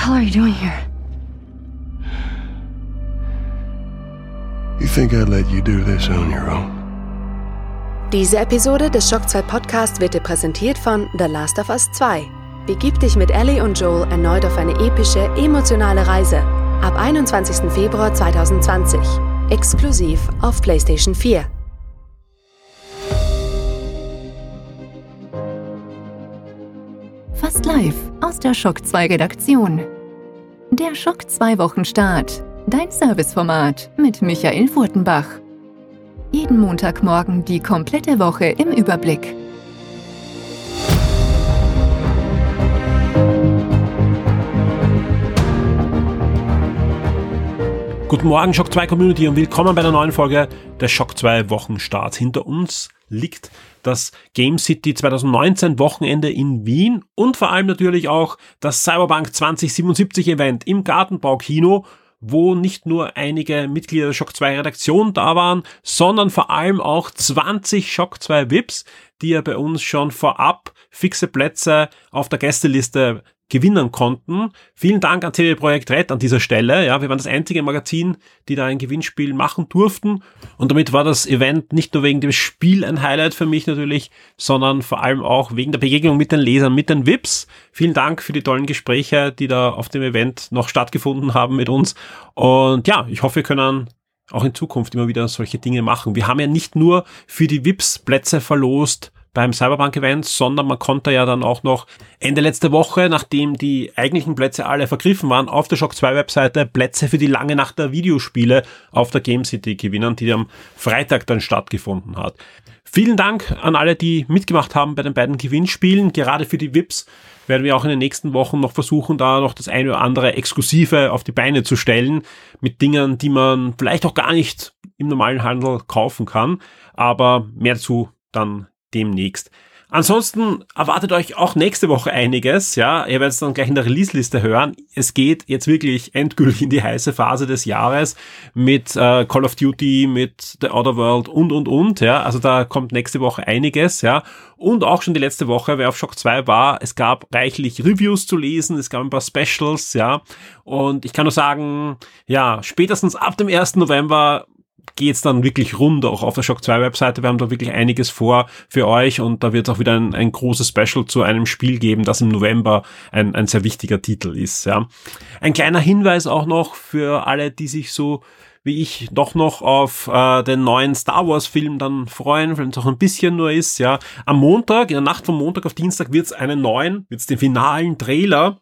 hell are you doing here? You think I'd let you do this on your own? Diese Episode des Shock 2 Podcasts wird dir präsentiert von The Last of Us 2. Begib dich mit Ellie und Joel erneut auf eine epische, emotionale Reise. Ab 21. Februar 2020. Exklusiv auf PlayStation 4. aus der Schock 2 Redaktion. Der Schock 2 Wochenstart. Dein Serviceformat mit Michael Furtenbach. Jeden Montagmorgen die komplette Woche im Überblick. Guten Morgen, Shock 2 Community und willkommen bei einer neuen Folge der Shock 2 Wochenstarts. Hinter uns liegt das Game City 2019 Wochenende in Wien und vor allem natürlich auch das Cyberpunk 2077 Event im Gartenbaukino, wo nicht nur einige Mitglieder der Shock 2 Redaktion da waren, sondern vor allem auch 20 Shock 2 VIPs, die ja bei uns schon vorab fixe Plätze auf der Gästeliste gewinnen konnten. Vielen Dank an CD Projekt Red an dieser Stelle. Ja, wir waren das einzige Magazin, die da ein Gewinnspiel machen durften. Und damit war das Event nicht nur wegen dem Spiel ein Highlight für mich natürlich, sondern vor allem auch wegen der Begegnung mit den Lesern, mit den VIPs. Vielen Dank für die tollen Gespräche, die da auf dem Event noch stattgefunden haben mit uns. Und ja, ich hoffe, wir können auch in Zukunft immer wieder solche Dinge machen. Wir haben ja nicht nur für die VIPs Plätze verlost, beim Cyberpunk-Event, sondern man konnte ja dann auch noch Ende letzte Woche, nachdem die eigentlichen Plätze alle vergriffen waren, auf der Shock 2 Webseite Plätze für die lange Nacht der Videospiele auf der Game City gewinnen, die am Freitag dann stattgefunden hat. Vielen Dank an alle, die mitgemacht haben bei den beiden Gewinnspielen. Gerade für die VIPs werden wir auch in den nächsten Wochen noch versuchen, da noch das eine oder andere Exklusive auf die Beine zu stellen, mit Dingen, die man vielleicht auch gar nicht im normalen Handel kaufen kann. Aber mehr dazu dann demnächst. Ansonsten erwartet euch auch nächste Woche einiges, ja. Ihr werdet es dann gleich in der Release-Liste hören. Es geht jetzt wirklich endgültig in die heiße Phase des Jahres mit äh, Call of Duty, mit The Other World und, und, und, ja. Also da kommt nächste Woche einiges, ja. Und auch schon die letzte Woche, wer auf Shock 2 war, es gab reichlich Reviews zu lesen, es gab ein paar Specials, ja. Und ich kann nur sagen, ja, spätestens ab dem 1. November geht's dann wirklich rund, auch auf der Shock 2 Webseite. Wir haben da wirklich einiges vor für euch und da wird es auch wieder ein, ein großes Special zu einem Spiel geben, das im November ein, ein sehr wichtiger Titel ist. Ja. Ein kleiner Hinweis auch noch für alle, die sich so wie ich doch noch auf äh, den neuen Star Wars Film dann freuen, wenn es auch ein bisschen nur ist, ja. Am Montag, in der Nacht von Montag auf Dienstag wird es einen neuen, wird es den finalen Trailer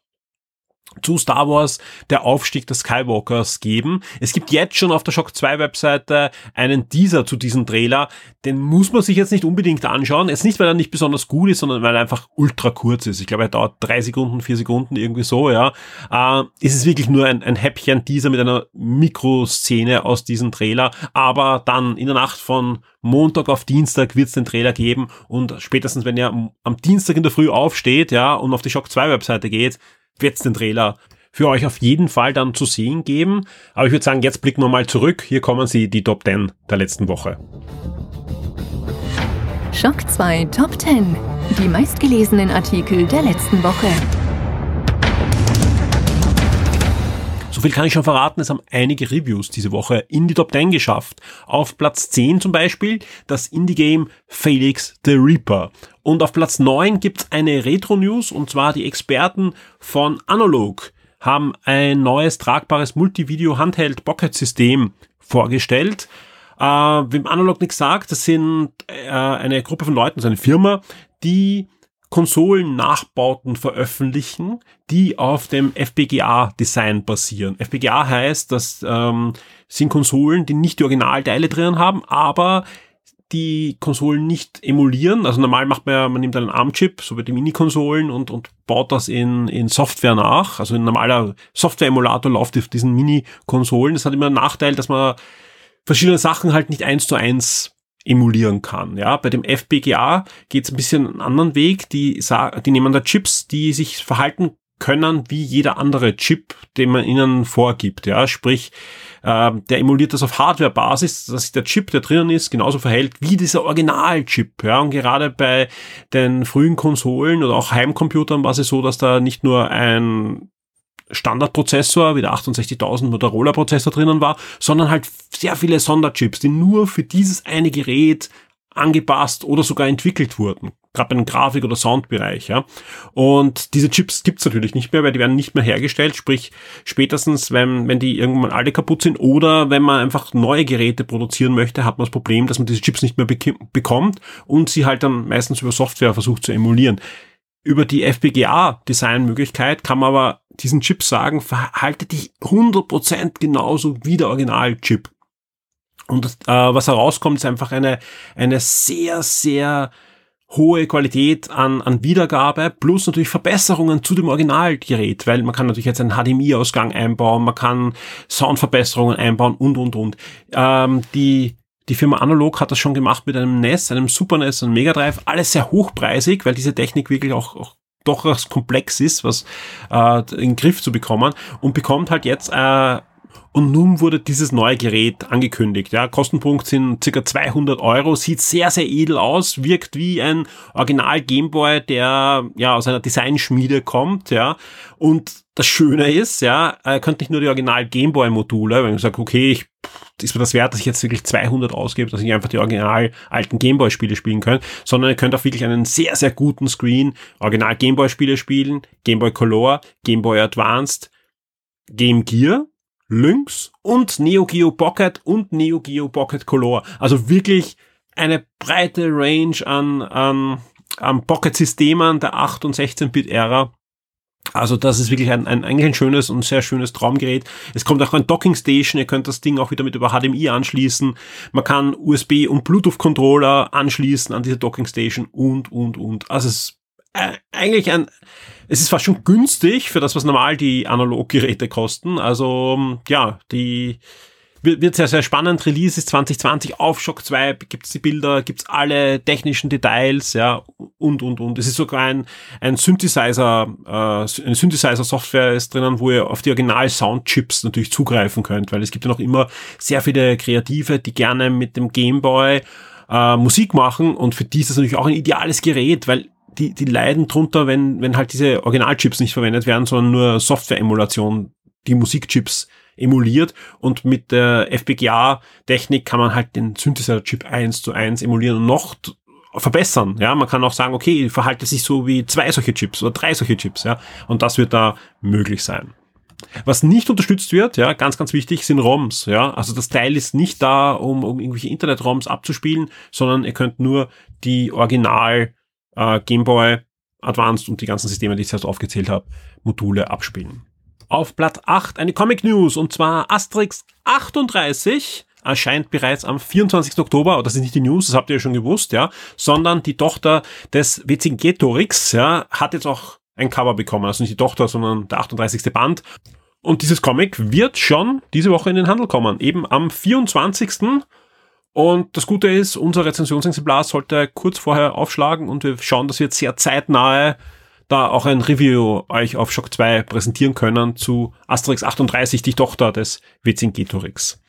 zu Star Wars der Aufstieg des Skywalkers geben. Es gibt jetzt schon auf der Shock 2 Webseite einen Teaser zu diesem Trailer. Den muss man sich jetzt nicht unbedingt anschauen. Jetzt nicht, weil er nicht besonders gut ist, sondern weil er einfach ultra kurz ist. Ich glaube, er dauert drei Sekunden, vier Sekunden, irgendwie so, ja. Äh, es ist wirklich nur ein, ein Häppchen-Teaser mit einer Mikroszene aus diesem Trailer. Aber dann in der Nacht von Montag auf Dienstag wird es den Trailer geben und spätestens, wenn ihr am Dienstag in der Früh aufsteht, ja, und auf die Shock 2 Webseite geht, wird es den Trailer für euch auf jeden Fall dann zu sehen geben. Aber ich würde sagen, jetzt blicken wir mal zurück. Hier kommen sie, die Top 10 der letzten Woche. Schock 2 Top 10. Die meistgelesenen Artikel der letzten Woche. So viel kann ich schon verraten, es haben einige Reviews diese Woche in die Top 10 geschafft. Auf Platz 10 zum Beispiel das Indie-Game Felix the Reaper. Und auf Platz 9 gibt's eine Retro-News und zwar die Experten von Analog haben ein neues tragbares Multivideo-Handheld-Pocket-System vorgestellt. Äh, wem Analog nichts sagt, das sind äh, eine Gruppe von Leuten, so eine Firma, die Konsolen-Nachbauten veröffentlichen, die auf dem FPGA-Design basieren. FPGA heißt, das ähm, sind Konsolen, die nicht die Originalteile drin haben, aber die Konsolen nicht emulieren. Also normal macht man ja, man nimmt einen ARM-Chip, so wie die Mini-Konsolen und, und baut das in, in Software nach. Also ein normaler Software-Emulator läuft auf diesen Mini-Konsolen. Das hat immer einen Nachteil, dass man verschiedene Sachen halt nicht eins zu eins emulieren kann. Ja, bei dem FPGA geht es ein bisschen einen anderen Weg. Die, die nehmen da Chips, die sich verhalten können wie jeder andere Chip, den man ihnen vorgibt. Ja, sprich, äh, der emuliert das auf Hardware-Basis, dass sich der Chip, der drinnen ist, genauso verhält wie dieser Original-Chip. Ja, und gerade bei den frühen Konsolen oder auch Heimcomputern war es so, dass da nicht nur ein Standardprozessor, wie der 68.000 Motorola Prozessor drinnen war, sondern halt sehr viele Sonderchips, die nur für dieses eine Gerät angepasst oder sogar entwickelt wurden. Gerade im Grafik- oder Soundbereich, ja. Und diese Chips gibt's natürlich nicht mehr, weil die werden nicht mehr hergestellt, sprich spätestens, wenn, wenn die irgendwann alle kaputt sind oder wenn man einfach neue Geräte produzieren möchte, hat man das Problem, dass man diese Chips nicht mehr bekommt und sie halt dann meistens über Software versucht zu emulieren. Über die FPGA-Designmöglichkeit kann man aber diesen Chip sagen, verhalte dich 100% genauso wie der Original-Chip. Und äh, was herauskommt, ist einfach eine, eine sehr, sehr hohe Qualität an, an Wiedergabe plus natürlich Verbesserungen zu dem Originalgerät, weil man kann natürlich jetzt einen HDMI-Ausgang einbauen, man kann Soundverbesserungen einbauen und, und, und. Ähm, die, die Firma Analog hat das schon gemacht mit einem NES, einem Super NES, einem Mega Drive, alles sehr hochpreisig, weil diese Technik wirklich auch, auch doch recht komplex ist, was äh, in den Griff zu bekommen. Und bekommt halt jetzt äh, und nun wurde dieses neue Gerät angekündigt. Ja, Kostenpunkt sind circa 200 Euro, sieht sehr, sehr edel aus, wirkt wie ein Original Gameboy, der ja aus einer Designschmiede kommt. Ja, und das Schöne ist, ja, er könnte nicht nur die Original Gameboy Module, wenn ich sage, okay, ich, ist mir das wert, dass ich jetzt wirklich 200 ausgebe, dass ich einfach die original alten Gameboy Spiele spielen kann, sondern ihr könnt auch wirklich einen sehr, sehr guten Screen Original Gameboy Spiele spielen, Gameboy Color, Gameboy Advanced, Game Gear, Lynx und Neo Geo Pocket und Neo Geo Pocket Color. Also wirklich eine breite Range an, an, an Pocket-Systemen der 8- und 16-Bit-Ära. Also das ist wirklich ein, ein, eigentlich ein schönes und sehr schönes Traumgerät. Es kommt auch ein Docking Station, ihr könnt das Ding auch wieder mit über HDMI anschließen. Man kann USB und Bluetooth Controller anschließen an diese Docking Station und, und, und. Also es ist äh, eigentlich ein, es ist fast schon günstig für das, was normal die Analoggeräte kosten. Also ja, die wird sehr, sehr spannend. Release ist 2020 auf Shock 2, gibt's die Bilder, gibt's alle technischen Details, ja, und, und, und. Es ist sogar ein, ein Synthesizer, äh, eine Synthesizer-Software ist drinnen, wo ihr auf die Original-Soundchips natürlich zugreifen könnt, weil es gibt ja noch immer sehr viele Kreative, die gerne mit dem Gameboy äh, Musik machen und für die ist das natürlich auch ein ideales Gerät, weil die, die leiden drunter, wenn, wenn halt diese Originalchips nicht verwendet werden, sondern nur Software-Emulation, die Musikchips emuliert und mit der FPGA-Technik kann man halt den Synthesizer-Chip eins zu eins emulieren und noch verbessern. Ja, man kann auch sagen, okay, verhalte sich so wie zwei solche Chips oder drei solche Chips, ja, und das wird da möglich sein. Was nicht unterstützt wird, ja, ganz, ganz wichtig, sind ROMs, ja. Also das Teil ist nicht da, um, um irgendwelche Internet-ROMs abzuspielen, sondern ihr könnt nur die Original äh, Game Boy Advanced und die ganzen Systeme, die ich jetzt aufgezählt habe, Module abspielen. Auf Blatt 8 eine Comic News und zwar Asterix 38 erscheint bereits am 24. Oktober, das ist nicht die News, das habt ihr ja schon gewusst, ja, sondern die Tochter des Vercingetorix, ja, hat jetzt auch ein Cover bekommen, also nicht die Tochter, sondern der 38. Band. Und dieses Comic wird schon diese Woche in den Handel kommen, eben am 24. Und das Gute ist, unser Rezensionsexemplar sollte kurz vorher aufschlagen und wir schauen, dass wir jetzt sehr zeitnahe da auch ein Review euch auf Shock 2 präsentieren können zu Asterix 38, die Tochter des Vercingetorix.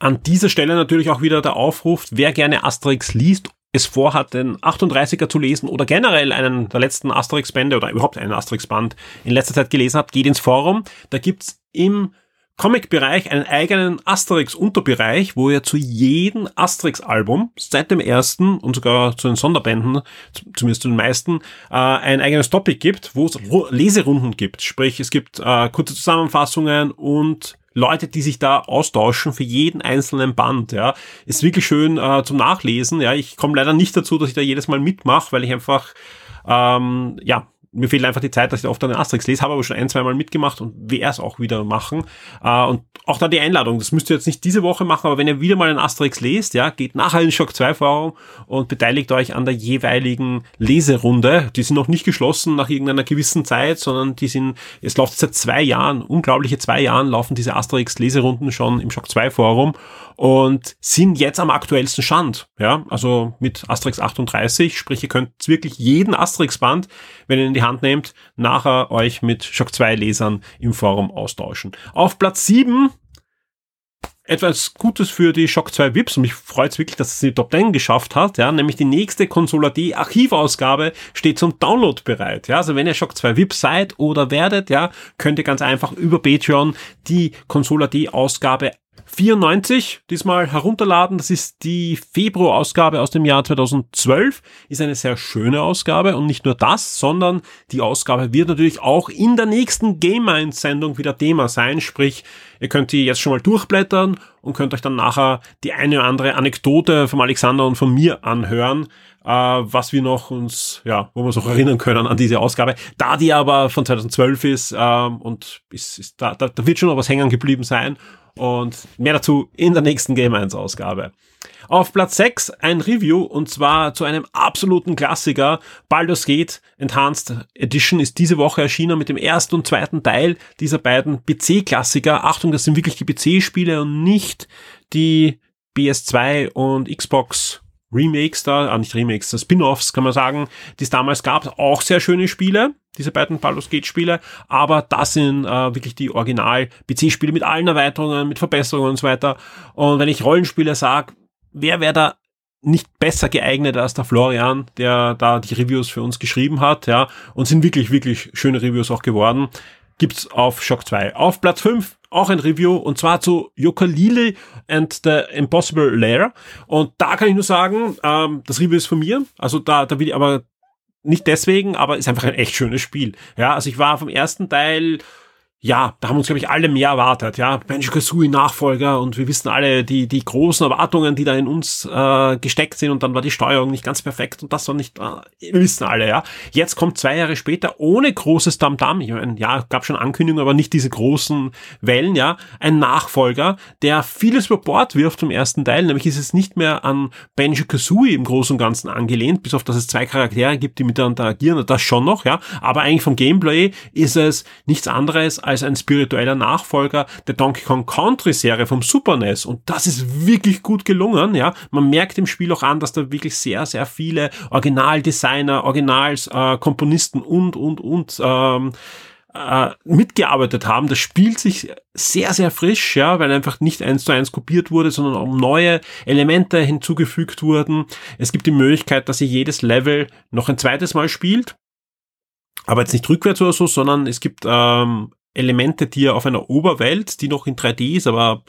An dieser Stelle natürlich auch wieder der Aufruf, wer gerne Asterix liest, es vorhat, den 38er zu lesen oder generell einen der letzten Asterix-Bände oder überhaupt einen Asterix-Band in letzter Zeit gelesen hat, geht ins Forum. Da gibt's im Comic-Bereich einen eigenen Asterix-Unterbereich, wo ihr zu jedem Asterix-Album seit dem ersten und sogar zu den Sonderbänden, zumindest zu den meisten, äh, ein eigenes Topic gibt, wo es Leserunden gibt. Sprich, es gibt äh, kurze Zusammenfassungen und Leute, die sich da austauschen für jeden einzelnen Band. Ja, ist wirklich schön äh, zum Nachlesen. Ja, ich komme leider nicht dazu, dass ich da jedes Mal mitmache, weil ich einfach ähm, ja mir fehlt einfach die Zeit, dass ich oft einen Asterix lese, habe aber schon ein, zwei Mal mitgemacht und werde es auch wieder machen. Äh, und auch da die Einladung, das müsst ihr jetzt nicht diese Woche machen, aber wenn ihr wieder mal einen Asterix lest, ja, geht nachher in Shock 2 Forum und beteiligt euch an der jeweiligen Leserunde. Die sind noch nicht geschlossen nach irgendeiner gewissen Zeit, sondern die sind, es läuft seit zwei Jahren, unglaubliche zwei Jahren laufen diese Asterix Leserunden schon im Shock 2 Forum und sind jetzt am aktuellsten Stand. Ja, also mit Asterix 38, sprich ihr könnt wirklich jeden Asterix-Band, wenn ihr in die Hand nehmt, nachher euch mit Shock 2 Lesern im Forum austauschen. Auf Platz 7 etwas Gutes für die Shock 2 Vips und mich freut es wirklich, dass es die Top 10 geschafft hat, ja, nämlich die nächste Consola D Archivausgabe steht zum Download bereit, ja, also wenn ihr Shock 2 Vips seid oder werdet, ja, könnt ihr ganz einfach über Patreon die Consola D Ausgabe 94 diesmal herunterladen. Das ist die Februar-Ausgabe aus dem Jahr 2012. Ist eine sehr schöne Ausgabe und nicht nur das, sondern die Ausgabe wird natürlich auch in der nächsten Game Sendung wieder Thema sein. Sprich, ihr könnt die jetzt schon mal durchblättern und könnt euch dann nachher die eine oder andere Anekdote vom Alexander und von mir anhören, äh, was wir noch uns, ja, wo wir uns auch erinnern können an diese Ausgabe. Da die aber von 2012 ist ähm, und ist, ist da, da, da wird schon noch was hängen geblieben sein und mehr dazu in der nächsten Game 1 Ausgabe. Auf Platz 6 ein Review und zwar zu einem absoluten Klassiker. Baldur's Gate Enhanced Edition ist diese Woche erschienen mit dem ersten und zweiten Teil dieser beiden PC-Klassiker. Achtung, das sind wirklich die PC-Spiele und nicht die PS2 und Xbox Remakes da, ah nicht Remakes, Spin-offs kann man sagen, die es damals gab, auch sehr schöne Spiele, diese beiden Baldur's Gate Spiele, aber das sind äh, wirklich die Original PC Spiele mit allen Erweiterungen, mit Verbesserungen und so weiter. Und wenn ich Rollenspiele sage, wer wäre da nicht besser geeignet als der Florian, der da die Reviews für uns geschrieben hat, ja, und sind wirklich, wirklich schöne Reviews auch geworden. Gibt's auf Shock 2. Auf Platz 5 auch ein Review und zwar zu Yooka-Laylee and the Impossible Lair. Und da kann ich nur sagen, ähm, das Review ist von mir. Also da, da will ich aber nicht deswegen, aber ist einfach ein echt schönes Spiel. Ja, also ich war vom ersten Teil ja, da haben uns, glaube ich, alle mehr erwartet, ja. Banjo-Kazooie Nachfolger und wir wissen alle die, die großen Erwartungen, die da in uns äh, gesteckt sind und dann war die Steuerung nicht ganz perfekt und das war nicht, äh, wir wissen alle, ja. Jetzt kommt zwei Jahre später ohne großes Tamtam, ich meine, ja, gab schon Ankündigungen, aber nicht diese großen Wellen, ja, ein Nachfolger, der vieles über Bord wirft zum ersten Teil, nämlich ist es nicht mehr an Banjo-Kazooie im Großen und Ganzen angelehnt, bis auf dass es zwei Charaktere gibt, die miteinander agieren, das schon noch, ja, aber eigentlich vom Gameplay ist es nichts anderes ein spiritueller Nachfolger der Donkey Kong Country Serie vom Super NES. Und das ist wirklich gut gelungen, ja. Man merkt im Spiel auch an, dass da wirklich sehr, sehr viele Originaldesigner, Originalkomponisten äh, und, und, und, ähm, äh, mitgearbeitet haben. Das spielt sich sehr, sehr frisch, ja, weil einfach nicht eins zu eins kopiert wurde, sondern auch neue Elemente hinzugefügt wurden. Es gibt die Möglichkeit, dass ihr jedes Level noch ein zweites Mal spielt. Aber jetzt nicht rückwärts oder so, sondern es gibt ähm, Elemente, die ihr auf einer Oberwelt, die noch in 3D ist, aber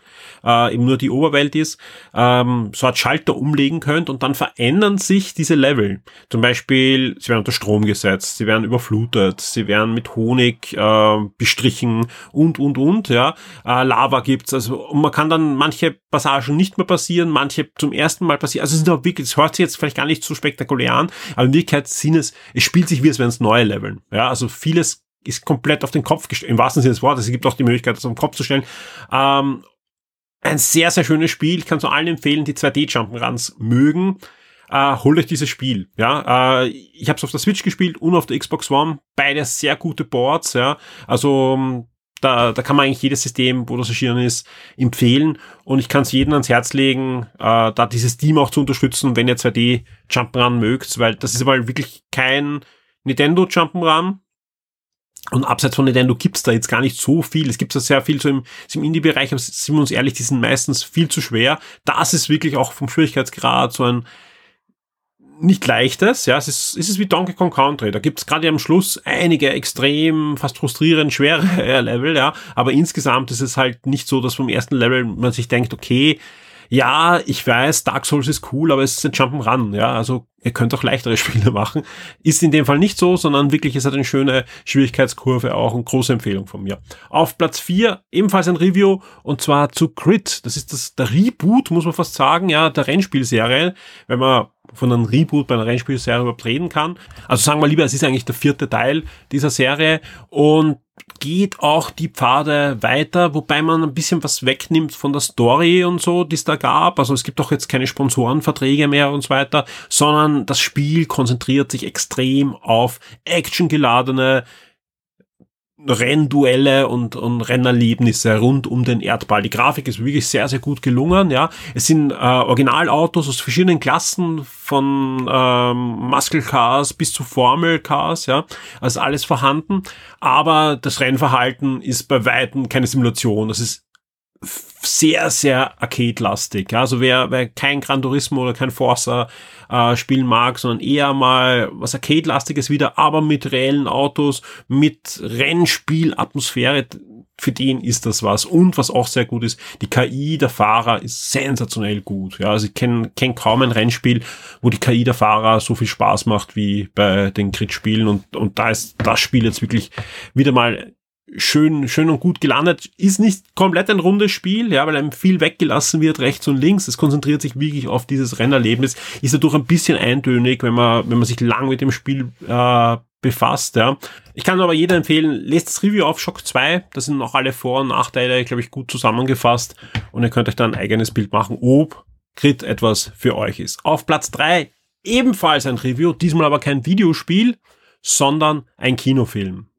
äh, eben nur die Oberwelt ist, ähm, so als Schalter umlegen könnt und dann verändern sich diese Level. Zum Beispiel, sie werden unter Strom gesetzt, sie werden überflutet, sie werden mit Honig äh, bestrichen und, und, und, ja. Äh, Lava gibt's, also und man kann dann manche Passagen nicht mehr passieren, manche zum ersten Mal passieren. Also es sind auch wirklich, es hört sich jetzt vielleicht gar nicht so spektakulär an, aber in Wirklichkeit sind es, es spielt sich wie es wären es neue Leveln. Ja, also vieles ist komplett auf den Kopf gestellt, im wahrsten Sinne des Wortes. Es gibt auch die Möglichkeit, das auf den Kopf zu stellen. Ähm, ein sehr, sehr schönes Spiel. Ich kann zu allen empfehlen, die 2D-Jump'n'Runs mögen. Äh, holt euch dieses Spiel. Ja, äh, ich habe es auf der Switch gespielt und auf der Xbox One. Beide sehr gute Boards. Ja, also ähm, da, da kann man eigentlich jedes System, wo das erschienen ist, empfehlen. Und ich kann es jedem ans Herz legen, äh, da dieses Team auch zu unterstützen, wenn ihr 2D Jump'n'Run mögt, weil das ist aber wirklich kein Nintendo Jump'n'Run, und abseits von Nintendo gibt's da jetzt gar nicht so viel. Es gibt da sehr viel so im, im Indie-Bereich, aber sind wir uns ehrlich, die sind meistens viel zu schwer. Das ist wirklich auch vom Schwierigkeitsgrad so ein nicht leichtes, ja, es ist, es ist wie Donkey Kong Country. Da gibt's gerade am Schluss einige extrem, fast frustrierend schwere Level, ja, aber insgesamt ist es halt nicht so, dass vom ersten Level man sich denkt, okay, ja, ich weiß, Dark Souls ist cool, aber es ist ein Jump'n'Run, ja, also ihr könnt auch leichtere Spiele machen. Ist in dem Fall nicht so, sondern wirklich, es hat eine schöne Schwierigkeitskurve auch und große Empfehlung von mir. Auf Platz 4 ebenfalls ein Review und zwar zu Crit. Das ist das, der Reboot, muss man fast sagen, ja, der Rennspielserie, wenn man von einem Reboot bei einer Rennspielserie überhaupt reden kann. Also sagen wir lieber, es ist eigentlich der vierte Teil dieser Serie und geht auch die Pfade weiter, wobei man ein bisschen was wegnimmt von der Story und so, die es da gab. Also es gibt auch jetzt keine Sponsorenverträge mehr und so weiter, sondern das Spiel konzentriert sich extrem auf actiongeladene Rennduelle und, und Rennerlebnisse rund um den Erdball. Die Grafik ist wirklich sehr, sehr gut gelungen. Ja, Es sind äh, Originalautos aus verschiedenen Klassen, von ähm, Muscle Cars bis zu Formel Cars. Ja, Also alles vorhanden. Aber das Rennverhalten ist bei Weitem keine Simulation. Das ist sehr, sehr arcade-lastig. Also wer, wer kein Gran Turismo oder kein Forza äh, spielen mag, sondern eher mal was Arcade-lastiges wieder, aber mit reellen Autos, mit Rennspielatmosphäre, für den ist das was. Und was auch sehr gut ist, die KI der Fahrer ist sensationell gut. Ja, also ich kenne kenn kaum ein Rennspiel, wo die KI der Fahrer so viel Spaß macht wie bei den Grid-Spielen. Und, und da ist das Spiel jetzt wirklich wieder mal schön, schön und gut gelandet. Ist nicht komplett ein rundes Spiel, ja, weil einem viel weggelassen wird, rechts und links. Es konzentriert sich wirklich auf dieses Rennerlebnis. Ist dadurch ein bisschen eintönig, wenn man, wenn man sich lang mit dem Spiel äh, befasst. Ja. Ich kann aber jeder empfehlen, lest das Review auf Shock 2. Da sind noch alle Vor- und Nachteile, glaube ich, gut zusammengefasst. Und ihr könnt euch dann ein eigenes Bild machen, ob Crit etwas für euch ist. Auf Platz 3 ebenfalls ein Review, diesmal aber kein Videospiel, sondern ein Kinofilm.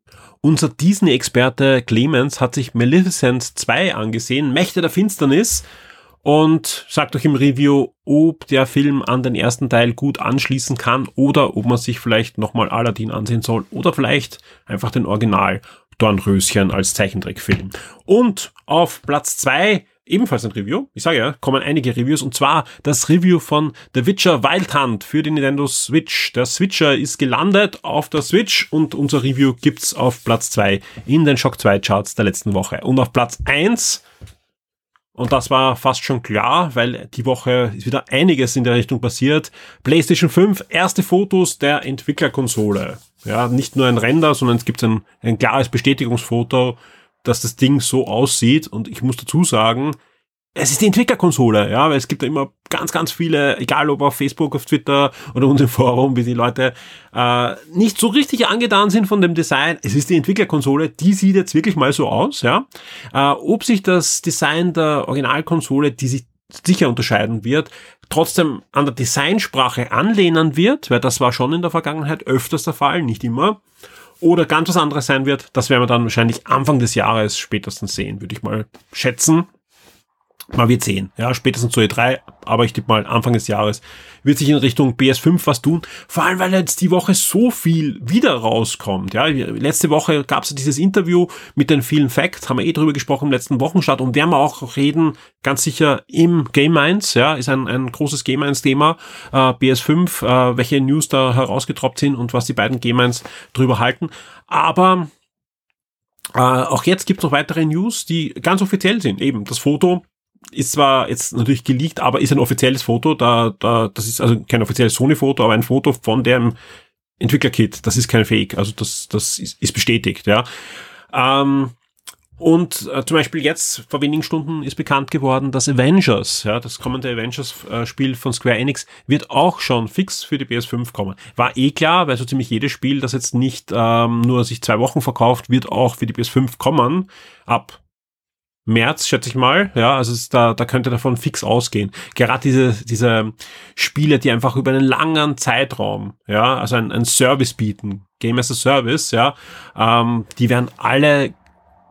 Unser Disney-Experte Clemens hat sich Maleficent 2 angesehen, Mächte der Finsternis, und sagt euch im Review, ob der Film an den ersten Teil gut anschließen kann oder ob man sich vielleicht nochmal Aladdin ansehen soll oder vielleicht einfach den Original Dornröschen als Zeichentrickfilm. Und auf Platz zwei ebenfalls ein Review. Ich sage ja, kommen einige Reviews und zwar das Review von The Witcher Wild Hunt für die Nintendo Switch. Der Switcher ist gelandet auf der Switch und unser Review gibt's auf Platz zwei in den Shock 2 Charts der letzten Woche. Und auf Platz eins und das war fast schon klar, weil die Woche ist wieder einiges in der Richtung passiert. PlayStation 5, erste Fotos der Entwicklerkonsole. Ja, nicht nur ein Render, sondern es gibt ein, ein klares Bestätigungsfoto, dass das Ding so aussieht. Und ich muss dazu sagen, es ist die Entwicklerkonsole, ja, weil es gibt ja immer ganz, ganz viele, egal ob auf Facebook, auf Twitter oder unserem Forum, wie die Leute äh, nicht so richtig angetan sind von dem Design. Es ist die Entwicklerkonsole, die sieht jetzt wirklich mal so aus, ja. Äh, ob sich das Design der Originalkonsole, die sich sicher unterscheiden wird, trotzdem an der Designsprache anlehnen wird, weil das war schon in der Vergangenheit öfters der Fall, nicht immer. Oder ganz was anderes sein wird, das werden wir dann wahrscheinlich Anfang des Jahres spätestens sehen, würde ich mal schätzen. Man wird sehen, ja, spätestens zu E3, aber ich tippe mal Anfang des Jahres wird sich in Richtung PS5 was tun. Vor allem, weil jetzt die Woche so viel wieder rauskommt. Ja, letzte Woche gab es dieses Interview mit den vielen Facts, haben wir eh drüber gesprochen im letzten Wochenstart und werden wir auch reden, ganz sicher im Game Minds, ja, ist ein, ein großes Game Minds Thema, äh, PS5, äh, welche News da herausgetroppt sind und was die beiden Game Minds drüber halten. Aber äh, auch jetzt gibt es noch weitere News, die ganz offiziell sind. Eben das Foto ist zwar jetzt natürlich geleakt, aber ist ein offizielles Foto. Da, da, das ist also kein offizielles Sony-Foto, aber ein Foto von dem Entwicklerkit. Das ist kein Fake. Also das, das ist, ist bestätigt, ja. Ähm, und äh, zum Beispiel jetzt, vor wenigen Stunden, ist bekannt geworden, dass Avengers, ja, das kommende Avengers-Spiel von Square Enix, wird auch schon fix für die PS5 kommen. War eh klar, weil so ziemlich jedes Spiel, das jetzt nicht ähm, nur sich zwei Wochen verkauft, wird auch für die PS5 kommen. Ab März, schätze ich mal. Ja, also es, da, da könnte davon fix ausgehen. Gerade diese, diese Spiele, die einfach über einen langen Zeitraum, ja, also ein, ein Service bieten, Game as a Service, ja, ähm, die werden alle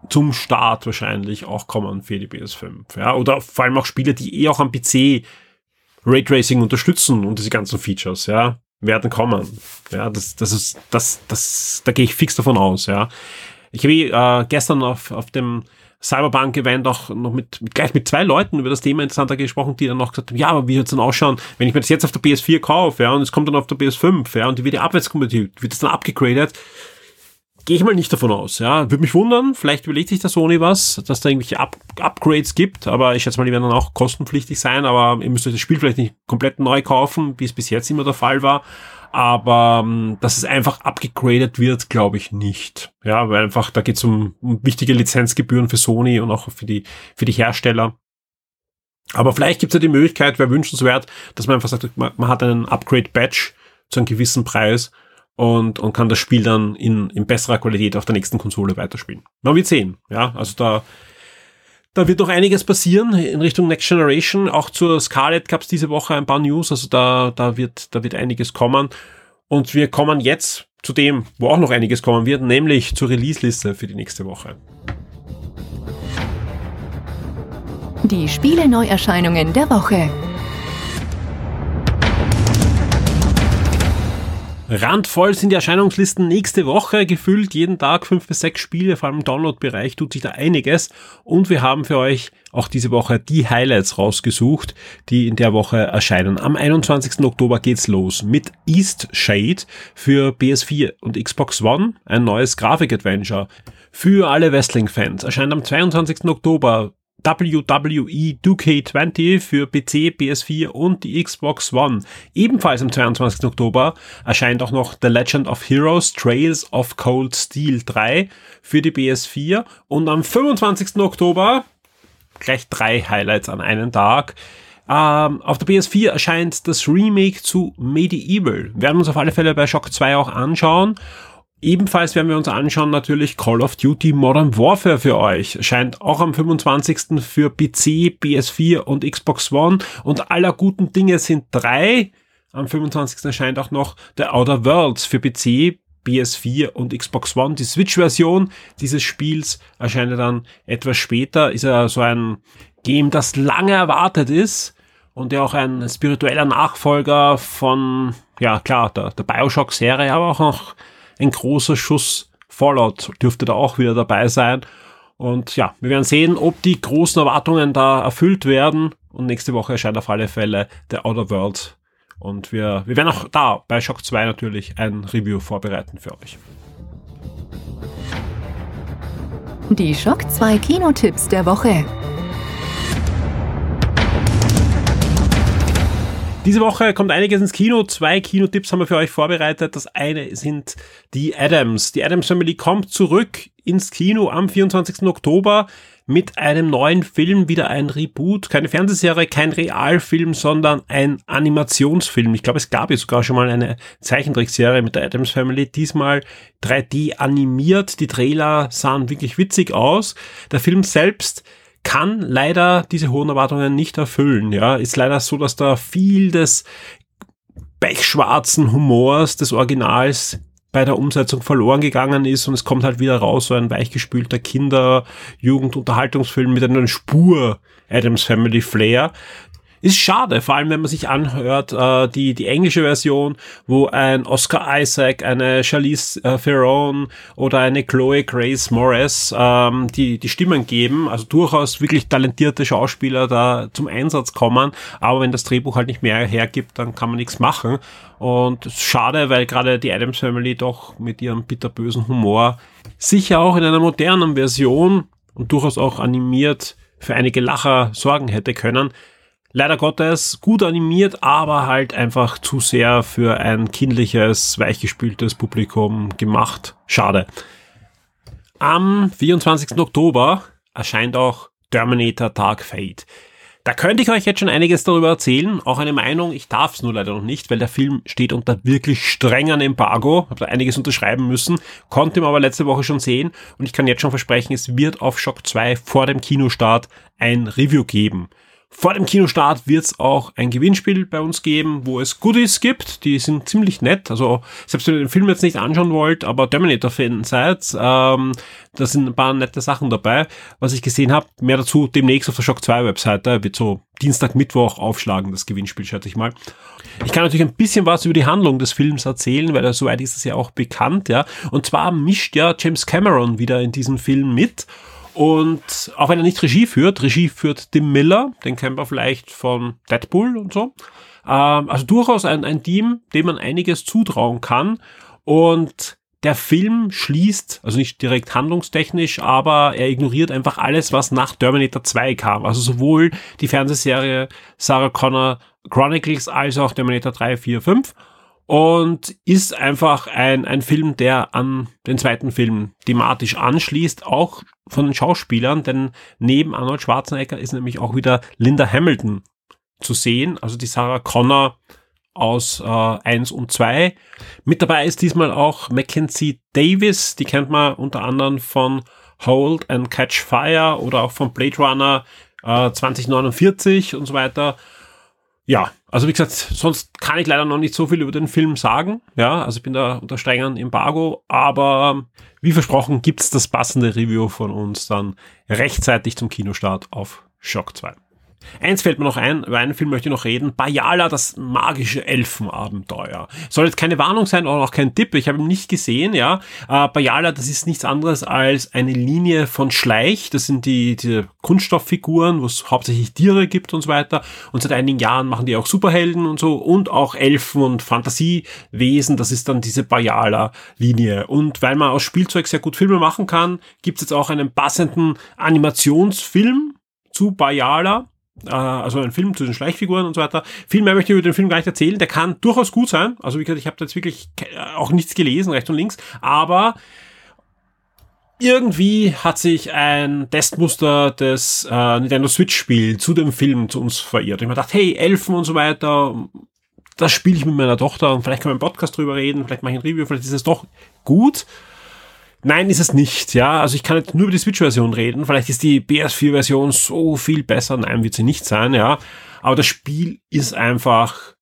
zum Start wahrscheinlich auch kommen für die PS5. Ja, oder vor allem auch Spiele, die eh auch am PC Raytracing unterstützen und diese ganzen Features, ja, werden kommen. Ja, das, das ist, das, das, da gehe ich fix davon aus, ja. Ich habe äh, gestern auf, auf dem Cyberpunk-Event auch noch mit, mit, gleich mit zwei Leuten über das Thema interessanter gesprochen, die dann noch gesagt haben, ja, aber wie wird es dann ausschauen, wenn ich mir das jetzt auf der PS4 kaufe, ja, und es kommt dann auf der PS5, ja, und die wird ja abwärtskompatibel, wird es dann abgegradet, gehe ich mal nicht davon aus, ja. Würde mich wundern, vielleicht überlegt sich der Sony was, dass da irgendwelche Up Upgrades gibt, aber ich schätze mal, die werden dann auch kostenpflichtig sein, aber ihr müsst euch das Spiel vielleicht nicht komplett neu kaufen, wie es bis jetzt immer der Fall war aber ähm, dass es einfach abgegradet wird, glaube ich nicht. Ja, weil einfach da geht es um, um wichtige Lizenzgebühren für Sony und auch für die für die Hersteller. Aber vielleicht gibt es ja die Möglichkeit, wäre wünschenswert, dass man einfach sagt, man, man hat einen Upgrade-Badge zu einem gewissen Preis und, und kann das Spiel dann in, in besserer Qualität auf der nächsten Konsole weiterspielen. Man wird sehen. Ja, also da da wird noch einiges passieren in Richtung Next Generation. Auch zur Scarlett gab es diese Woche ein paar News. Also da, da, wird, da wird einiges kommen. Und wir kommen jetzt zu dem, wo auch noch einiges kommen wird, nämlich zur Release-Liste für die nächste Woche. Die Spiele-Neuerscheinungen der Woche. Randvoll sind die Erscheinungslisten nächste Woche gefüllt. Jeden Tag fünf bis sechs Spiele, vor allem im Download-Bereich tut sich da einiges. Und wir haben für euch auch diese Woche die Highlights rausgesucht, die in der Woche erscheinen. Am 21. Oktober geht's los mit East Shade für PS4 und Xbox One, ein neues Grafik-Adventure. Für alle Wrestling-Fans erscheint am 22. Oktober WWE 2K20 für PC, PS4 und die Xbox One. Ebenfalls am 22. Oktober erscheint auch noch The Legend of Heroes Trails of Cold Steel 3 für die PS4 und am 25. Oktober gleich drei Highlights an einem Tag. Ähm, auf der PS4 erscheint das Remake zu Medieval. Wir werden uns auf alle Fälle bei Shock 2 auch anschauen Ebenfalls werden wir uns anschauen natürlich Call of Duty Modern Warfare für euch. Scheint auch am 25. für PC, PS4 und Xbox One. Und aller guten Dinge sind drei. Am 25. erscheint auch noch The Outer Worlds für PC, PS4 und Xbox One. Die Switch-Version dieses Spiels erscheint dann etwas später. Ist ja so ein Game, das lange erwartet ist und der auch ein spiritueller Nachfolger von, ja klar, der, der Bioshock-Serie, aber auch noch ein großer Schuss Fallout dürfte da auch wieder dabei sein. Und ja, wir werden sehen, ob die großen Erwartungen da erfüllt werden. Und nächste Woche erscheint auf alle Fälle der Outer World. Und wir, wir werden auch da bei Shock 2 natürlich ein Review vorbereiten für euch. Die Shock 2 Kinotipps der Woche. Diese Woche kommt einiges ins Kino. Zwei Kinotipps haben wir für euch vorbereitet. Das eine sind die Adams. Die Adams Family kommt zurück ins Kino am 24. Oktober mit einem neuen Film, wieder ein Reboot, keine Fernsehserie, kein Realfilm, sondern ein Animationsfilm. Ich glaube, es gab ja sogar schon mal eine Zeichentrickserie mit der Adams Family, diesmal 3D animiert. Die Trailer sahen wirklich witzig aus. Der Film selbst kann leider diese hohen Erwartungen nicht erfüllen. Ja, ist leider so, dass da viel des pechschwarzen Humors des Originals bei der Umsetzung verloren gegangen ist und es kommt halt wieder raus so ein weichgespülter Kinder-, Jugend-Unterhaltungsfilm mit einer Spur Adams Family Flair. Ist schade, vor allem wenn man sich anhört, äh, die, die englische Version, wo ein Oscar Isaac, eine Charlize äh, Theron oder eine Chloe Grace Morris ähm, die, die Stimmen geben, also durchaus wirklich talentierte Schauspieler da zum Einsatz kommen, aber wenn das Drehbuch halt nicht mehr hergibt, dann kann man nichts machen. Und schade, weil gerade die Adams Family doch mit ihrem bitterbösen Humor sicher auch in einer modernen Version und durchaus auch animiert für einige Lacher sorgen hätte können leider Gottes gut animiert, aber halt einfach zu sehr für ein kindliches, weichgespültes Publikum gemacht. Schade. Am 24. Oktober erscheint auch Terminator Dark Fate. Da könnte ich euch jetzt schon einiges darüber erzählen, auch eine Meinung, ich darf es nur leider noch nicht, weil der Film steht unter wirklich strengen Embargo, habe da einiges unterschreiben müssen, konnte ihn aber letzte Woche schon sehen und ich kann jetzt schon versprechen, es wird auf Shock 2 vor dem Kinostart ein Review geben. Vor dem Kinostart wird es auch ein Gewinnspiel bei uns geben, wo es Goodies gibt. Die sind ziemlich nett. Also selbst wenn ihr den Film jetzt nicht anschauen wollt, aber Terminator-Fan seid, ähm, da sind ein paar nette Sachen dabei. Was ich gesehen habe, mehr dazu demnächst auf der Shock 2 Webseite. Wird so Dienstag, Mittwoch aufschlagen, das Gewinnspiel, schätze ich mal. Ich kann natürlich ein bisschen was über die Handlung des Films erzählen, weil soweit ist es ja auch bekannt, ja. Und zwar mischt ja James Cameron wieder in diesem Film mit. Und auch wenn er nicht Regie führt, Regie führt Tim Miller, den kennen wir vielleicht von Deadpool und so. Ähm, also durchaus ein, ein Team, dem man einiges zutrauen kann. Und der Film schließt, also nicht direkt handlungstechnisch, aber er ignoriert einfach alles, was nach Terminator 2 kam. Also sowohl die Fernsehserie Sarah Connor Chronicles als auch Terminator 3, 4, 5 und ist einfach ein, ein Film, der an den zweiten Film thematisch anschließt, auch von den Schauspielern, denn neben Arnold Schwarzenegger ist nämlich auch wieder Linda Hamilton zu sehen, also die Sarah Connor aus äh, 1 und 2. Mit dabei ist diesmal auch Mackenzie Davis, die kennt man unter anderem von Hold and Catch Fire oder auch von Blade Runner äh, 2049 und so weiter. Ja, also wie gesagt, sonst kann ich leider noch nicht so viel über den Film sagen. Ja, also ich bin da unter strengen Embargo, aber wie versprochen gibt's das passende Review von uns dann rechtzeitig zum Kinostart auf Shock 2. Eins fällt mir noch ein, über einen Film möchte ich noch reden. Bayala, das magische Elfenabenteuer. Soll jetzt keine Warnung sein oder auch kein Tipp, ich habe ihn nicht gesehen, ja. Äh, Bayala, das ist nichts anderes als eine Linie von Schleich, das sind die, die Kunststofffiguren, wo es hauptsächlich Tiere gibt und so weiter. Und seit einigen Jahren machen die auch Superhelden und so und auch Elfen und Fantasiewesen, das ist dann diese Bayala-Linie. Und weil man aus Spielzeug sehr gut Filme machen kann, gibt es jetzt auch einen passenden Animationsfilm zu Bayala also ein Film zu den Schleichfiguren und so weiter. Viel mehr möchte ich über den Film gar nicht erzählen. Der kann durchaus gut sein. Also wie gesagt, ich habe da jetzt wirklich auch nichts gelesen, rechts und links. Aber irgendwie hat sich ein Testmuster des äh, Nintendo Switch-Spiel zu dem Film zu uns verirrt. Ich mir gedacht, hey, Elfen und so weiter, das spiele ich mit meiner Tochter und vielleicht kann man im Podcast drüber reden, vielleicht mache ich ein Review, vielleicht ist es doch gut. Nein, ist es nicht, ja. Also ich kann jetzt nur über die Switch-Version reden. Vielleicht ist die PS4-Version so viel besser. Nein, wird sie nicht sein, ja. Aber das Spiel ist einfach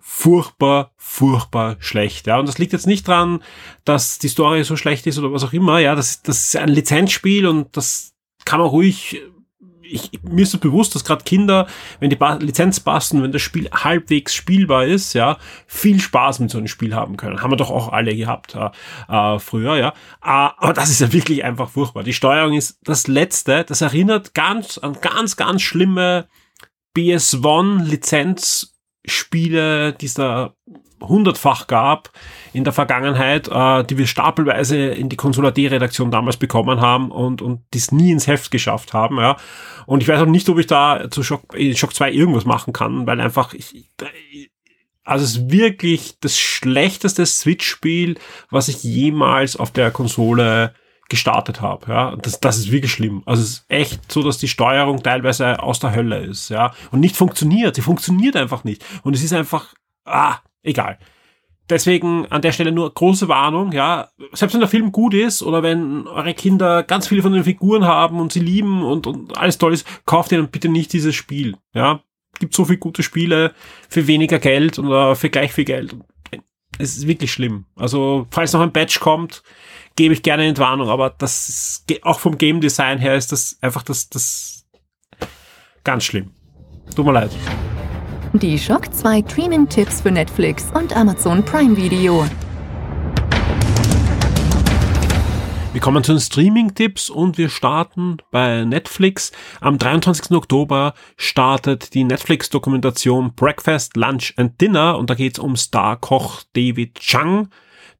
furchtbar, furchtbar schlecht, ja. Und das liegt jetzt nicht dran, dass die Story so schlecht ist oder was auch immer, ja. Das, das ist ein Lizenzspiel und das kann man ruhig ich, mir ist so bewusst, dass gerade Kinder, wenn die Lizenz passen, wenn das Spiel halbwegs spielbar ist, ja, viel Spaß mit so einem Spiel haben können. Haben wir doch auch alle gehabt äh, früher, ja. Äh, aber das ist ja wirklich einfach furchtbar. Die Steuerung ist das Letzte. Das erinnert ganz an ganz, ganz schlimme BS1 Lizenzspiele, die es da hundertfach gab in der Vergangenheit, äh, die wir stapelweise in die Consular D-Redaktion damals bekommen haben und, und dies nie ins Heft geschafft haben, ja. Und ich weiß auch nicht, ob ich da zu Shock, in Shock 2 irgendwas machen kann, weil einfach ich, also es ist wirklich das schlechteste Switch-Spiel, was ich jemals auf der Konsole gestartet habe. Ja, das, das ist wirklich schlimm. Also es ist echt so, dass die Steuerung teilweise aus der Hölle ist, ja, und nicht funktioniert. Sie funktioniert einfach nicht. Und es ist einfach, ah, egal. Deswegen an der Stelle nur große Warnung, ja. Selbst wenn der Film gut ist oder wenn eure Kinder ganz viele von den Figuren haben und sie lieben und, und alles toll ist, kauft ihr dann bitte nicht dieses Spiel, ja. Gibt so viele gute Spiele für weniger Geld oder für gleich viel Geld. Es ist wirklich schlimm. Also, falls noch ein Batch kommt, gebe ich gerne Entwarnung, aber das ist, auch vom Game Design her ist das einfach das, das ganz schlimm. Tut mir leid. Die Shock 2 Streaming-Tipps für Netflix und Amazon Prime Video. Wir kommen zu den Streaming-Tipps und wir starten bei Netflix. Am 23. Oktober startet die Netflix-Dokumentation Breakfast, Lunch and Dinner und da geht es um Star-Koch David Chang.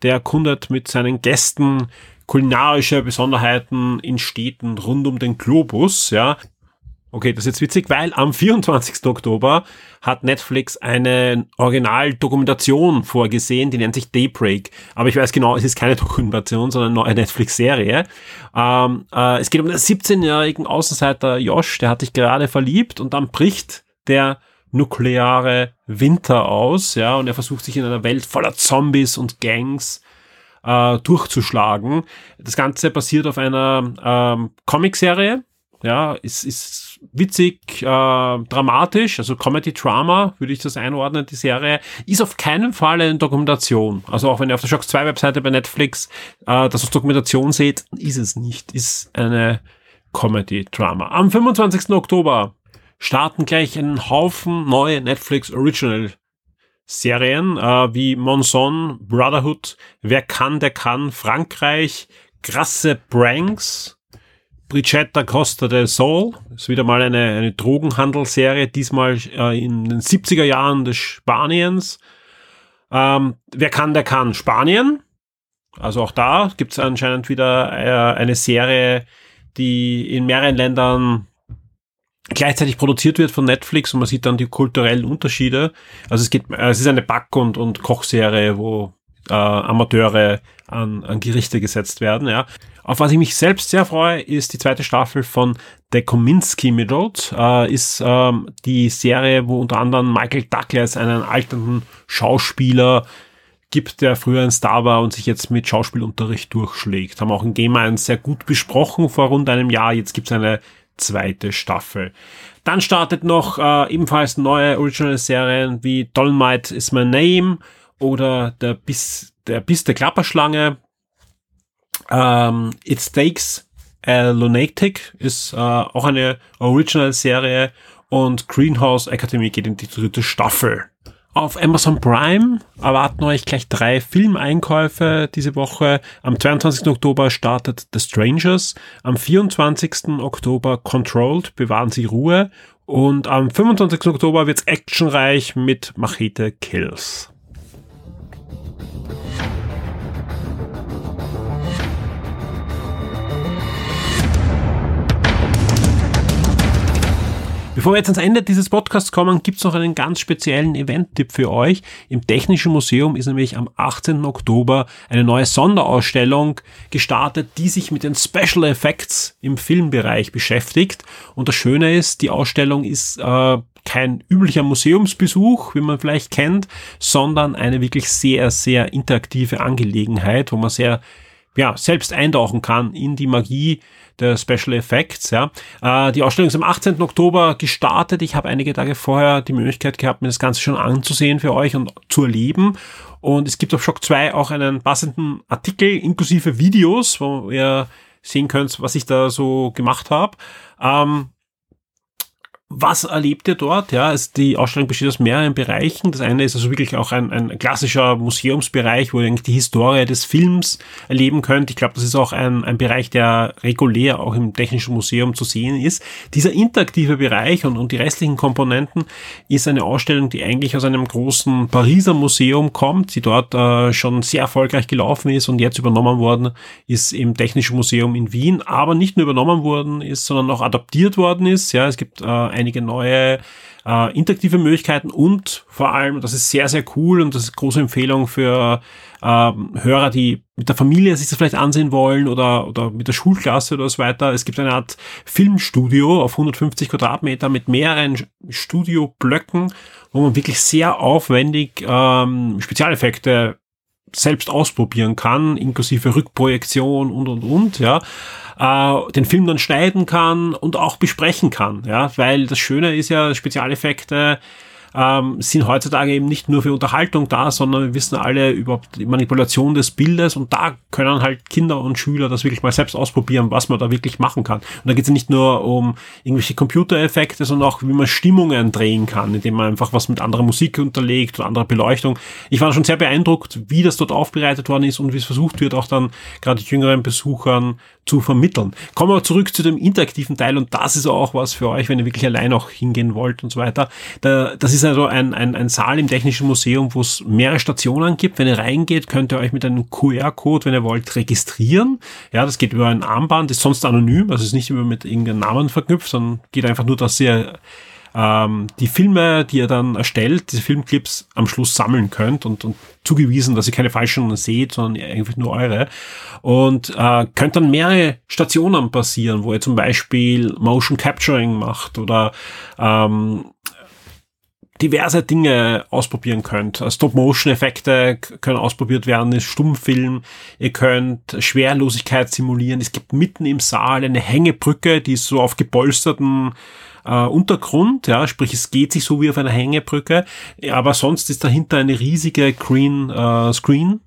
Der erkundet mit seinen Gästen kulinarische Besonderheiten in Städten rund um den Globus, ja. Okay, das ist jetzt witzig, weil am 24. Oktober hat Netflix eine Originaldokumentation vorgesehen, die nennt sich Daybreak. Aber ich weiß genau, es ist keine Dokumentation, sondern eine Netflix-Serie. Ähm, äh, es geht um den 17-jährigen Außenseiter Josh, der hat sich gerade verliebt und dann bricht der nukleare Winter aus, ja, und er versucht sich in einer Welt voller Zombies und Gangs äh, durchzuschlagen. Das Ganze basiert auf einer ähm, Comicserie, ja, ist, ist witzig, äh, dramatisch, also Comedy-Drama, würde ich das einordnen, die Serie. Ist auf keinen Fall eine Dokumentation. Also auch wenn ihr auf der Shock 2 Webseite bei Netflix äh, das als Dokumentation seht, ist es nicht. Ist eine Comedy-Drama. Am 25. Oktober starten gleich einen Haufen neue Netflix Original Serien äh, wie Monson, Brotherhood, Wer kann, der kann, Frankreich, krasse Pranks, Brigetta Costa del Sol. ist wieder mal eine, eine Drogenhandelsserie, diesmal äh, in den 70er Jahren des Spaniens. Ähm, wer kann, der kann. Spanien. Also auch da gibt es anscheinend wieder äh, eine Serie, die in mehreren Ländern gleichzeitig produziert wird von Netflix und man sieht dann die kulturellen Unterschiede. Also es geht, äh, es ist eine Back- und, und Kochserie, wo äh, Amateure an, an Gerichte gesetzt werden, ja. Auf was ich mich selbst sehr freue, ist die zweite Staffel von The Kominsky Middles. Äh, ist ähm, die Serie, wo unter anderem Michael Douglas einen alternden Schauspieler gibt, der früher ein Star war und sich jetzt mit Schauspielunterricht durchschlägt. Haben auch in Game 1 sehr gut besprochen vor rund einem Jahr. Jetzt gibt's eine zweite Staffel. Dann startet noch äh, ebenfalls neue Original-Serien wie Dolmite is My Name oder der Biss, der Biss der Klapperschlange. Ähm, It Takes a Lunatic ist äh, auch eine Original-Serie und Greenhouse Academy geht in die dritte Staffel. Auf Amazon Prime erwarten euch gleich drei Filmeinkäufe diese Woche. Am 22. Oktober startet The Strangers. Am 24. Oktober Controlled, bewahren Sie Ruhe. Und am 25. Oktober wird's actionreich mit Machete Kills. Bevor wir jetzt ans Ende dieses Podcasts kommen, gibt's noch einen ganz speziellen Event-Tipp für euch. Im Technischen Museum ist nämlich am 18. Oktober eine neue Sonderausstellung gestartet, die sich mit den Special Effects im Filmbereich beschäftigt. Und das Schöne ist, die Ausstellung ist äh, kein üblicher Museumsbesuch, wie man vielleicht kennt, sondern eine wirklich sehr, sehr interaktive Angelegenheit, wo man sehr ja, selbst eintauchen kann in die Magie der Special Effects. Ja. Äh, die Ausstellung ist am 18. Oktober gestartet. Ich habe einige Tage vorher die Möglichkeit gehabt, mir das Ganze schon anzusehen für euch und zu erleben. Und es gibt auf Shock 2 auch einen passenden Artikel inklusive Videos, wo ihr sehen könnt, was ich da so gemacht habe. Ähm, was erlebt ihr dort? Ja, also die Ausstellung besteht aus mehreren Bereichen. Das eine ist also wirklich auch ein, ein klassischer Museumsbereich, wo ihr eigentlich die Historie des Films erleben könnt. Ich glaube, das ist auch ein, ein Bereich, der regulär auch im Technischen Museum zu sehen ist. Dieser interaktive Bereich und, und die restlichen Komponenten ist eine Ausstellung, die eigentlich aus einem großen Pariser Museum kommt, die dort äh, schon sehr erfolgreich gelaufen ist und jetzt übernommen worden ist im Technischen Museum in Wien, aber nicht nur übernommen worden ist, sondern auch adaptiert worden ist. Ja, es gibt äh, einige neue äh, interaktive Möglichkeiten und vor allem, das ist sehr, sehr cool und das ist große Empfehlung für äh, Hörer, die mit der Familie sich das vielleicht ansehen wollen oder, oder mit der Schulklasse oder so weiter. Es gibt eine Art Filmstudio auf 150 Quadratmeter mit mehreren Studioblöcken, wo man wirklich sehr aufwendig ähm, Spezialeffekte selbst ausprobieren kann, inklusive Rückprojektion und und und, ja äh, den Film dann schneiden kann und auch besprechen kann, ja, weil das Schöne ist ja, Spezialeffekte ähm, sind heutzutage eben nicht nur für Unterhaltung da, sondern wir wissen alle über die Manipulation des Bildes und da können halt Kinder und Schüler das wirklich mal selbst ausprobieren, was man da wirklich machen kann. Und da geht es nicht nur um irgendwelche Computereffekte, sondern auch, wie man Stimmungen drehen kann, indem man einfach was mit anderer Musik unterlegt oder anderer Beleuchtung. Ich war schon sehr beeindruckt, wie das dort aufbereitet worden ist und wie es versucht wird, auch dann gerade jüngeren Besuchern zu vermitteln. Kommen wir zurück zu dem interaktiven Teil und das ist auch was für euch, wenn ihr wirklich allein auch hingehen wollt und so weiter. Da, das ist also ein, ein, ein Saal im Technischen Museum, wo es mehrere Stationen gibt. Wenn ihr reingeht, könnt ihr euch mit einem QR-Code, wenn ihr wollt, registrieren. Ja, das geht über ein Armband, ist sonst anonym, also ist nicht immer mit irgendeinem Namen verknüpft, sondern geht einfach nur, dass ihr ähm, die Filme, die ihr dann erstellt, diese Filmclips am Schluss sammeln könnt und, und zugewiesen, dass ihr keine falschen seht, sondern einfach nur eure. Und äh, könnt dann mehrere Stationen passieren, wo ihr zum Beispiel Motion Capturing macht oder ähm, diverse Dinge ausprobieren könnt. Stop-Motion-Effekte können ausprobiert werden, ist Stummfilm. Ihr könnt Schwerlosigkeit simulieren. Es gibt mitten im Saal eine Hängebrücke, die ist so auf gepolsterten äh, Untergrund, ja, sprich es geht sich so wie auf einer Hängebrücke, aber sonst ist dahinter eine riesige Green äh, Screen.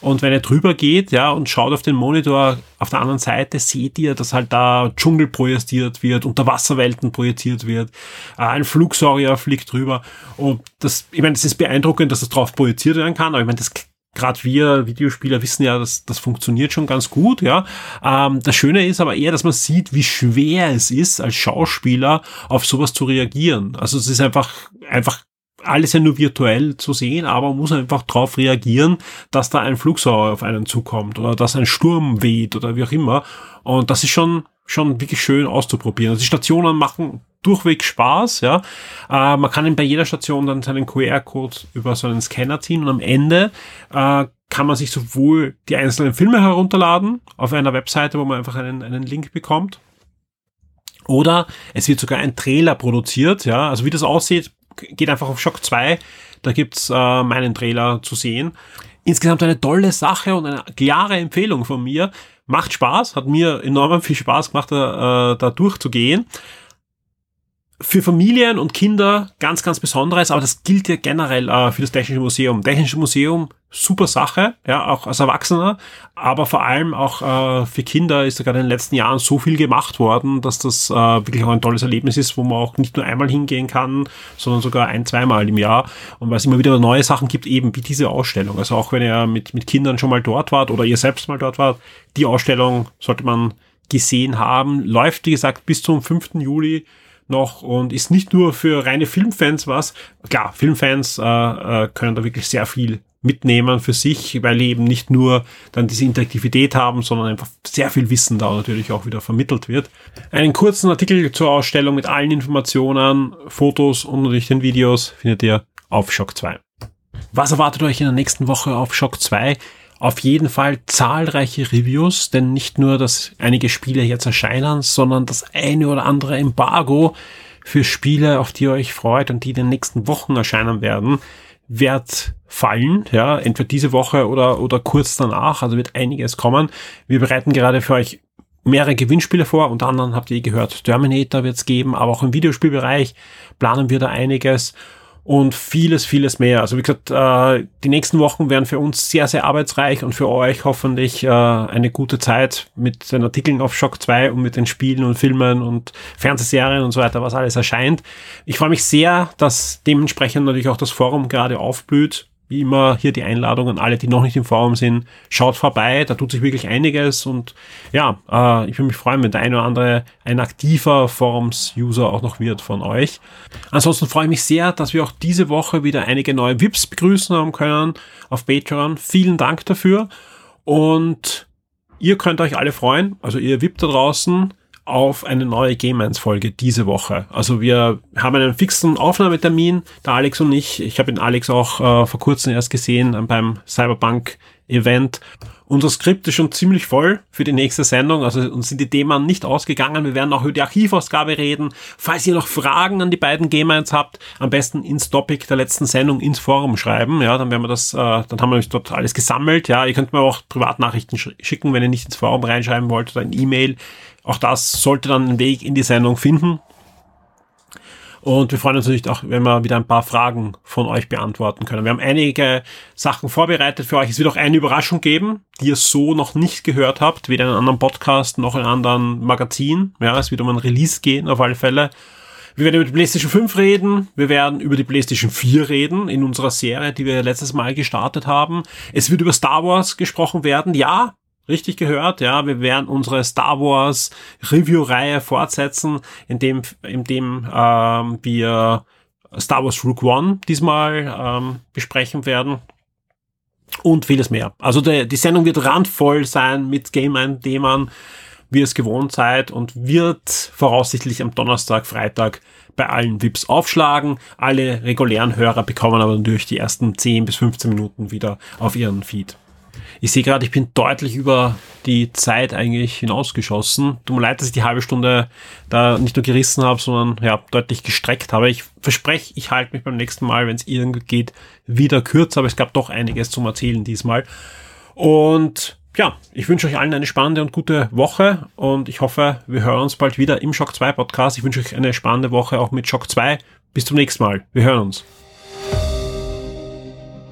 Und wenn er drüber geht, ja, und schaut auf den Monitor auf der anderen Seite, seht ihr, dass halt da Dschungel projiziert wird, Unterwasserwelten projiziert wird, äh, ein Flugsaurier fliegt drüber. Und das, ich meine, das ist beeindruckend, dass das drauf projiziert werden kann, aber ich meine, das gerade wir Videospieler wissen ja, dass das funktioniert schon ganz gut, ja. Ähm, das Schöne ist aber eher, dass man sieht, wie schwer es ist, als Schauspieler auf sowas zu reagieren. Also es ist einfach, einfach alles ja nur virtuell zu sehen, aber man muss einfach darauf reagieren, dass da ein Flugsauer auf einen zukommt oder dass ein Sturm weht oder wie auch immer. Und das ist schon, schon wirklich schön auszuprobieren. Also die Stationen machen durchweg Spaß, ja. Äh, man kann bei jeder Station dann seinen QR-Code über so einen Scanner ziehen und am Ende äh, kann man sich sowohl die einzelnen Filme herunterladen auf einer Webseite, wo man einfach einen, einen Link bekommt, oder es wird sogar ein Trailer produziert, ja. Also wie das aussieht, geht einfach auf Shock 2, da gibt's äh, meinen Trailer zu sehen. Insgesamt eine tolle Sache und eine klare Empfehlung von mir. Macht Spaß, hat mir enorm viel Spaß gemacht, da, äh, da durchzugehen für Familien und Kinder ganz, ganz Besonderes, aber das gilt ja generell äh, für das Technische Museum. Technische Museum super Sache, ja, auch als Erwachsener, aber vor allem auch äh, für Kinder ist da gerade in den letzten Jahren so viel gemacht worden, dass das äh, wirklich auch ein tolles Erlebnis ist, wo man auch nicht nur einmal hingehen kann, sondern sogar ein, zweimal im Jahr. Und weil es immer wieder neue Sachen gibt, eben wie diese Ausstellung. Also auch wenn ihr mit, mit Kindern schon mal dort wart oder ihr selbst mal dort wart, die Ausstellung sollte man gesehen haben. Läuft, wie gesagt, bis zum 5. Juli noch und ist nicht nur für reine Filmfans was. Klar, Filmfans äh, äh, können da wirklich sehr viel mitnehmen für sich, weil eben nicht nur dann diese Interaktivität haben, sondern einfach sehr viel Wissen da natürlich auch wieder vermittelt wird. Einen kurzen Artikel zur Ausstellung mit allen Informationen, Fotos und natürlich den Videos findet ihr auf Shock 2. Was erwartet euch in der nächsten Woche auf Shock 2? Auf jeden Fall zahlreiche Reviews, denn nicht nur, dass einige Spiele jetzt erscheinen, sondern das eine oder andere Embargo für Spiele, auf die ihr euch freut und die in den nächsten Wochen erscheinen werden, wird fallen, ja, entweder diese Woche oder, oder kurz danach, also wird einiges kommen. Wir bereiten gerade für euch mehrere Gewinnspiele vor, unter anderem habt ihr gehört, Terminator wird es geben, aber auch im Videospielbereich planen wir da einiges und vieles, vieles mehr. Also wie gesagt, äh, die nächsten Wochen werden für uns sehr, sehr arbeitsreich und für euch hoffentlich äh, eine gute Zeit mit den Artikeln auf Shock 2 und mit den Spielen und Filmen und Fernsehserien und so weiter, was alles erscheint. Ich freue mich sehr, dass dementsprechend natürlich auch das Forum gerade aufblüht wie immer hier die Einladung an alle, die noch nicht im Forum sind. Schaut vorbei, da tut sich wirklich einiges und ja, äh, ich würde mich freuen, wenn der eine oder andere ein aktiver Forums-User auch noch wird von euch. Ansonsten freue ich mich sehr, dass wir auch diese Woche wieder einige neue VIPs begrüßen haben können auf Patreon. Vielen Dank dafür und ihr könnt euch alle freuen, also ihr VIP da draußen auf eine neue Game 1 Folge diese Woche. Also wir haben einen fixen Aufnahmetermin, der Alex und ich. Ich habe den Alex auch äh, vor kurzem erst gesehen beim Cyberpunk Event. Unser Skript ist schon ziemlich voll für die nächste Sendung, also uns sind die Themen nicht ausgegangen. Wir werden auch über die Archivausgabe reden. Falls ihr noch Fragen an die beiden Game 1 habt, am besten ins Topic der letzten Sendung ins Forum schreiben. Ja, dann werden wir das, äh, dann haben wir dort alles gesammelt. Ja, ihr könnt mir auch Privatnachrichten schicken, wenn ihr nicht ins Forum reinschreiben wollt oder ein E-Mail. Auch das sollte dann einen Weg in die Sendung finden. Und wir freuen uns natürlich auch, wenn wir wieder ein paar Fragen von euch beantworten können. Wir haben einige Sachen vorbereitet für euch. Es wird auch eine Überraschung geben, die ihr so noch nicht gehört habt, weder in einem anderen Podcast noch in einem anderen Magazin. Ja, es wird um ein Release gehen, auf alle Fälle. Wir werden über die PlayStation 5 reden. Wir werden über die PlayStation 4 reden in unserer Serie, die wir letztes Mal gestartet haben. Es wird über Star Wars gesprochen werden. Ja, richtig gehört, ja, wir werden unsere Star Wars Review-Reihe fortsetzen, indem, indem ähm, wir Star Wars Rook One diesmal ähm, besprechen werden und vieles mehr. Also der, die Sendung wird randvoll sein mit Game-Themen, wie ihr es gewohnt seid und wird voraussichtlich am Donnerstag, Freitag bei allen VIPs aufschlagen. Alle regulären Hörer bekommen aber natürlich die ersten 10 bis 15 Minuten wieder auf ihren Feed. Ich sehe gerade, ich bin deutlich über die Zeit eigentlich hinausgeschossen. Tut mir leid, dass ich die halbe Stunde da nicht nur gerissen habe, sondern ja, deutlich gestreckt habe. Ich verspreche, ich halte mich beim nächsten Mal, wenn es irgendwie geht, wieder kürzer, aber es gab doch einiges zum Erzählen diesmal. Und ja, ich wünsche euch allen eine spannende und gute Woche und ich hoffe, wir hören uns bald wieder im Shock 2 Podcast. Ich wünsche euch eine spannende Woche auch mit Shock 2. Bis zum nächsten Mal. Wir hören uns.